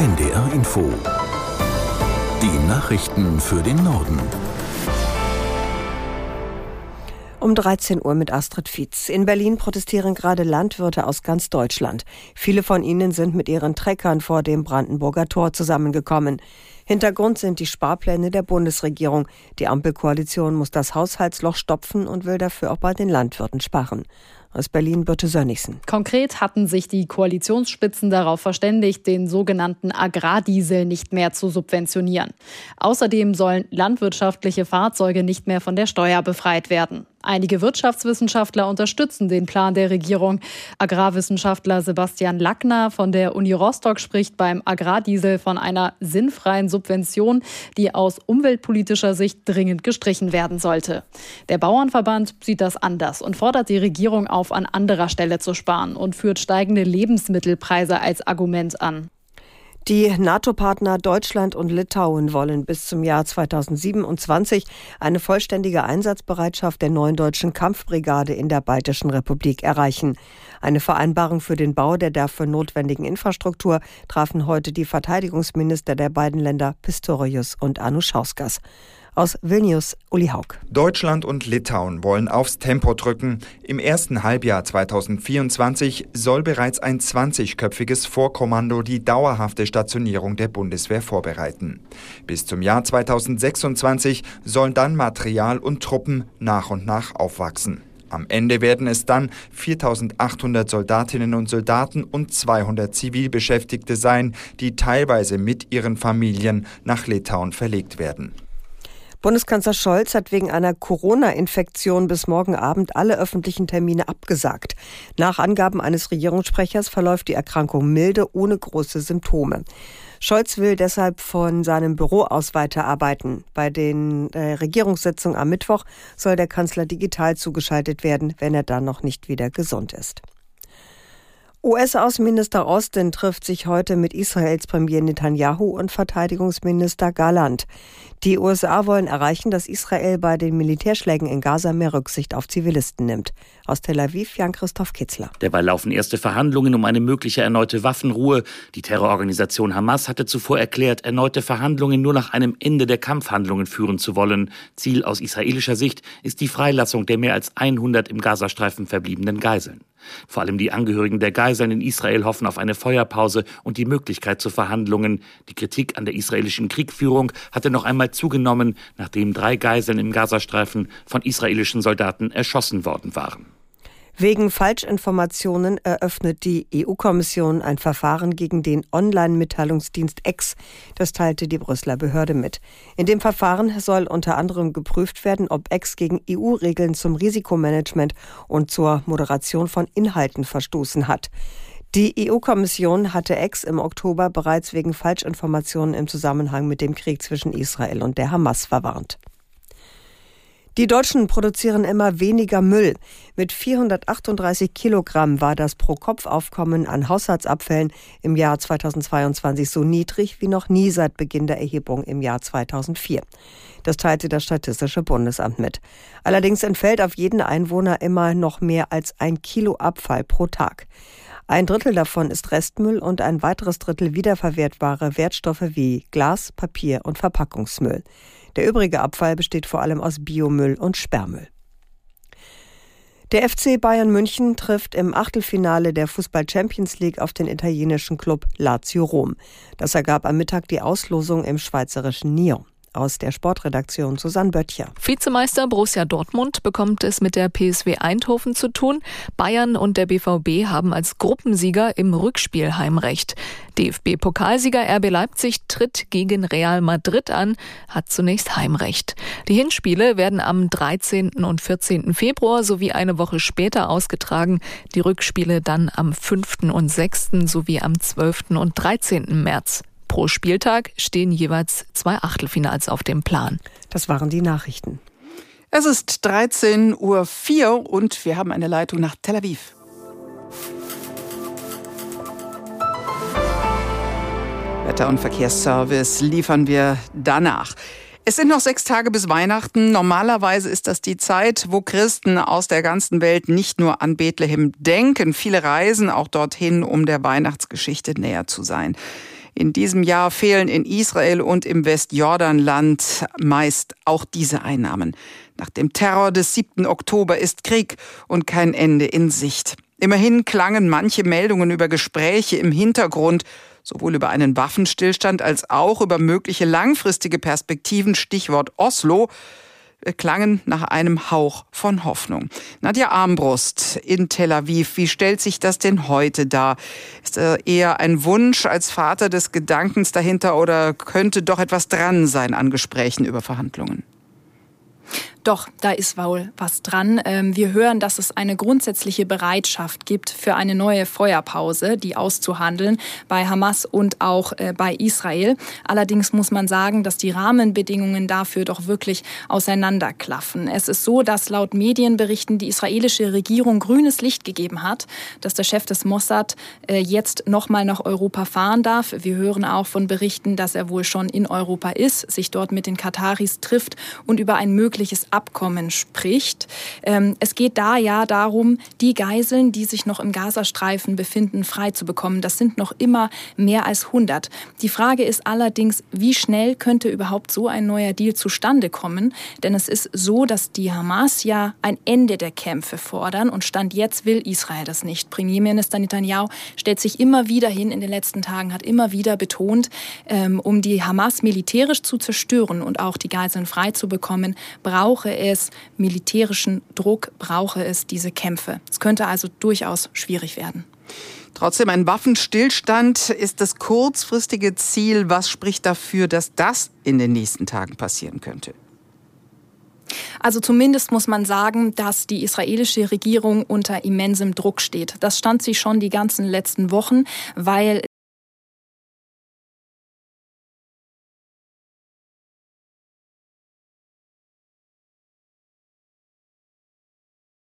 NDR Info. Die Nachrichten für den Norden. Um 13 Uhr mit Astrid Fietz. In Berlin protestieren gerade Landwirte aus ganz Deutschland. Viele von ihnen sind mit ihren Treckern vor dem Brandenburger Tor zusammengekommen. Hintergrund sind die Sparpläne der Bundesregierung. Die Ampelkoalition muss das Haushaltsloch stopfen und will dafür auch bei den Landwirten sparen. Aus Berlin Birte Sönnigsen. Konkret hatten sich die Koalitionsspitzen darauf verständigt, den sogenannten Agrardiesel nicht mehr zu subventionieren. Außerdem sollen landwirtschaftliche Fahrzeuge nicht mehr von der Steuer befreit werden. Einige Wirtschaftswissenschaftler unterstützen den Plan der Regierung. Agrarwissenschaftler Sebastian Lackner von der Uni Rostock spricht beim Agrardiesel von einer sinnfreien Subvention, die aus umweltpolitischer Sicht dringend gestrichen werden sollte. Der Bauernverband sieht das anders und fordert die Regierung auf, an anderer Stelle zu sparen und führt steigende Lebensmittelpreise als Argument an. Die NATO-Partner Deutschland und Litauen wollen bis zum Jahr 2027 eine vollständige Einsatzbereitschaft der neuen deutschen Kampfbrigade in der Baltischen Republik erreichen. Eine Vereinbarung für den Bau der dafür notwendigen Infrastruktur trafen heute die Verteidigungsminister der beiden Länder Pistorius und Anuschauskas. Aus Vilnius, Uli Haug. Deutschland und Litauen wollen aufs Tempo drücken. Im ersten Halbjahr 2024 soll bereits ein 20-köpfiges Vorkommando die dauerhafte Stationierung der Bundeswehr vorbereiten. Bis zum Jahr 2026 sollen dann Material und Truppen nach und nach aufwachsen. Am Ende werden es dann 4800 Soldatinnen und Soldaten und 200 Zivilbeschäftigte sein, die teilweise mit ihren Familien nach Litauen verlegt werden. Bundeskanzler Scholz hat wegen einer Corona-Infektion bis morgen Abend alle öffentlichen Termine abgesagt. Nach Angaben eines Regierungssprechers verläuft die Erkrankung milde, ohne große Symptome. Scholz will deshalb von seinem Büro aus weiterarbeiten. Bei den äh, Regierungssitzungen am Mittwoch soll der Kanzler digital zugeschaltet werden, wenn er dann noch nicht wieder gesund ist. US-Außenminister Austin trifft sich heute mit Israels Premier Netanyahu und Verteidigungsminister Galant. Die USA wollen erreichen, dass Israel bei den Militärschlägen in Gaza mehr Rücksicht auf Zivilisten nimmt. Aus Tel Aviv Jan-Christoph Kitzler. Derweil laufen erste Verhandlungen um eine mögliche erneute Waffenruhe. Die Terrororganisation Hamas hatte zuvor erklärt, erneute Verhandlungen nur nach einem Ende der Kampfhandlungen führen zu wollen. Ziel aus israelischer Sicht ist die Freilassung der mehr als 100 im Gazastreifen verbliebenen Geiseln. Vor allem die Angehörigen der Geiseln in Israel hoffen auf eine Feuerpause und die Möglichkeit zu Verhandlungen. Die Kritik an der israelischen Kriegführung hatte noch einmal zugenommen, nachdem drei Geiseln im Gazastreifen von israelischen Soldaten erschossen worden waren. Wegen Falschinformationen eröffnet die EU-Kommission ein Verfahren gegen den Online-Mitteilungsdienst X. Das teilte die Brüsseler Behörde mit. In dem Verfahren soll unter anderem geprüft werden, ob X gegen EU-Regeln zum Risikomanagement und zur Moderation von Inhalten verstoßen hat. Die EU-Kommission hatte X im Oktober bereits wegen Falschinformationen im Zusammenhang mit dem Krieg zwischen Israel und der Hamas verwarnt. Die Deutschen produzieren immer weniger Müll. Mit 438 Kilogramm war das Pro-Kopf-Aufkommen an Haushaltsabfällen im Jahr 2022 so niedrig wie noch nie seit Beginn der Erhebung im Jahr 2004. Das teilte das Statistische Bundesamt mit. Allerdings entfällt auf jeden Einwohner immer noch mehr als ein Kilo Abfall pro Tag. Ein Drittel davon ist Restmüll und ein weiteres Drittel wiederverwertbare Wertstoffe wie Glas, Papier und Verpackungsmüll. Der übrige Abfall besteht vor allem aus Biomüll und Sperrmüll. Der FC Bayern München trifft im Achtelfinale der Fußball Champions League auf den italienischen Club Lazio Rom. Das ergab am Mittag die Auslosung im schweizerischen Nyon. Aus der Sportredaktion Susanne Böttcher. Vizemeister Borussia Dortmund bekommt es mit der PSW Eindhoven zu tun. Bayern und der BVB haben als Gruppensieger im Rückspiel Heimrecht. DFB-Pokalsieger RB Leipzig tritt gegen Real Madrid an, hat zunächst Heimrecht. Die Hinspiele werden am 13. und 14. Februar sowie eine Woche später ausgetragen. Die Rückspiele dann am 5. und 6. sowie am 12. und 13. März. Pro Spieltag stehen jeweils zwei Achtelfinals auf dem Plan. Das waren die Nachrichten. Es ist 13.04 Uhr und wir haben eine Leitung nach Tel Aviv. Wetter- und Verkehrsservice liefern wir danach. Es sind noch sechs Tage bis Weihnachten. Normalerweise ist das die Zeit, wo Christen aus der ganzen Welt nicht nur an Bethlehem denken. Viele reisen auch dorthin, um der Weihnachtsgeschichte näher zu sein. In diesem Jahr fehlen in Israel und im Westjordanland meist auch diese Einnahmen. Nach dem Terror des 7. Oktober ist Krieg und kein Ende in Sicht. Immerhin klangen manche Meldungen über Gespräche im Hintergrund, sowohl über einen Waffenstillstand als auch über mögliche langfristige Perspektiven, Stichwort Oslo klangen nach einem Hauch von Hoffnung. Nadja Armbrust in Tel Aviv, wie stellt sich das denn heute dar? Ist eher ein Wunsch als Vater des Gedankens dahinter oder könnte doch etwas dran sein an Gesprächen über Verhandlungen? Doch, da ist wohl was dran. Ähm, wir hören, dass es eine grundsätzliche Bereitschaft gibt für eine neue Feuerpause, die auszuhandeln bei Hamas und auch äh, bei Israel. Allerdings muss man sagen, dass die Rahmenbedingungen dafür doch wirklich auseinanderklaffen. Es ist so, dass laut Medienberichten die israelische Regierung grünes Licht gegeben hat, dass der Chef des Mossad äh, jetzt nochmal nach Europa fahren darf. Wir hören auch von Berichten, dass er wohl schon in Europa ist, sich dort mit den Kataris trifft und über ein mögliches Abkommen spricht. Ähm, es geht da ja darum, die Geiseln, die sich noch im Gazastreifen befinden, frei zu bekommen. Das sind noch immer mehr als 100. Die Frage ist allerdings, wie schnell könnte überhaupt so ein neuer Deal zustande kommen? Denn es ist so, dass die Hamas ja ein Ende der Kämpfe fordern und Stand jetzt will Israel das nicht. Premierminister Netanyahu stellt sich immer wieder hin in den letzten Tagen, hat immer wieder betont, ähm, um die Hamas militärisch zu zerstören und auch die Geiseln frei zu bekommen, braucht brauche es militärischen Druck, brauche es diese Kämpfe. Es könnte also durchaus schwierig werden. Trotzdem ein Waffenstillstand ist das kurzfristige Ziel. Was spricht dafür, dass das in den nächsten Tagen passieren könnte? Also zumindest muss man sagen, dass die israelische Regierung unter immensem Druck steht. Das stand sie schon die ganzen letzten Wochen, weil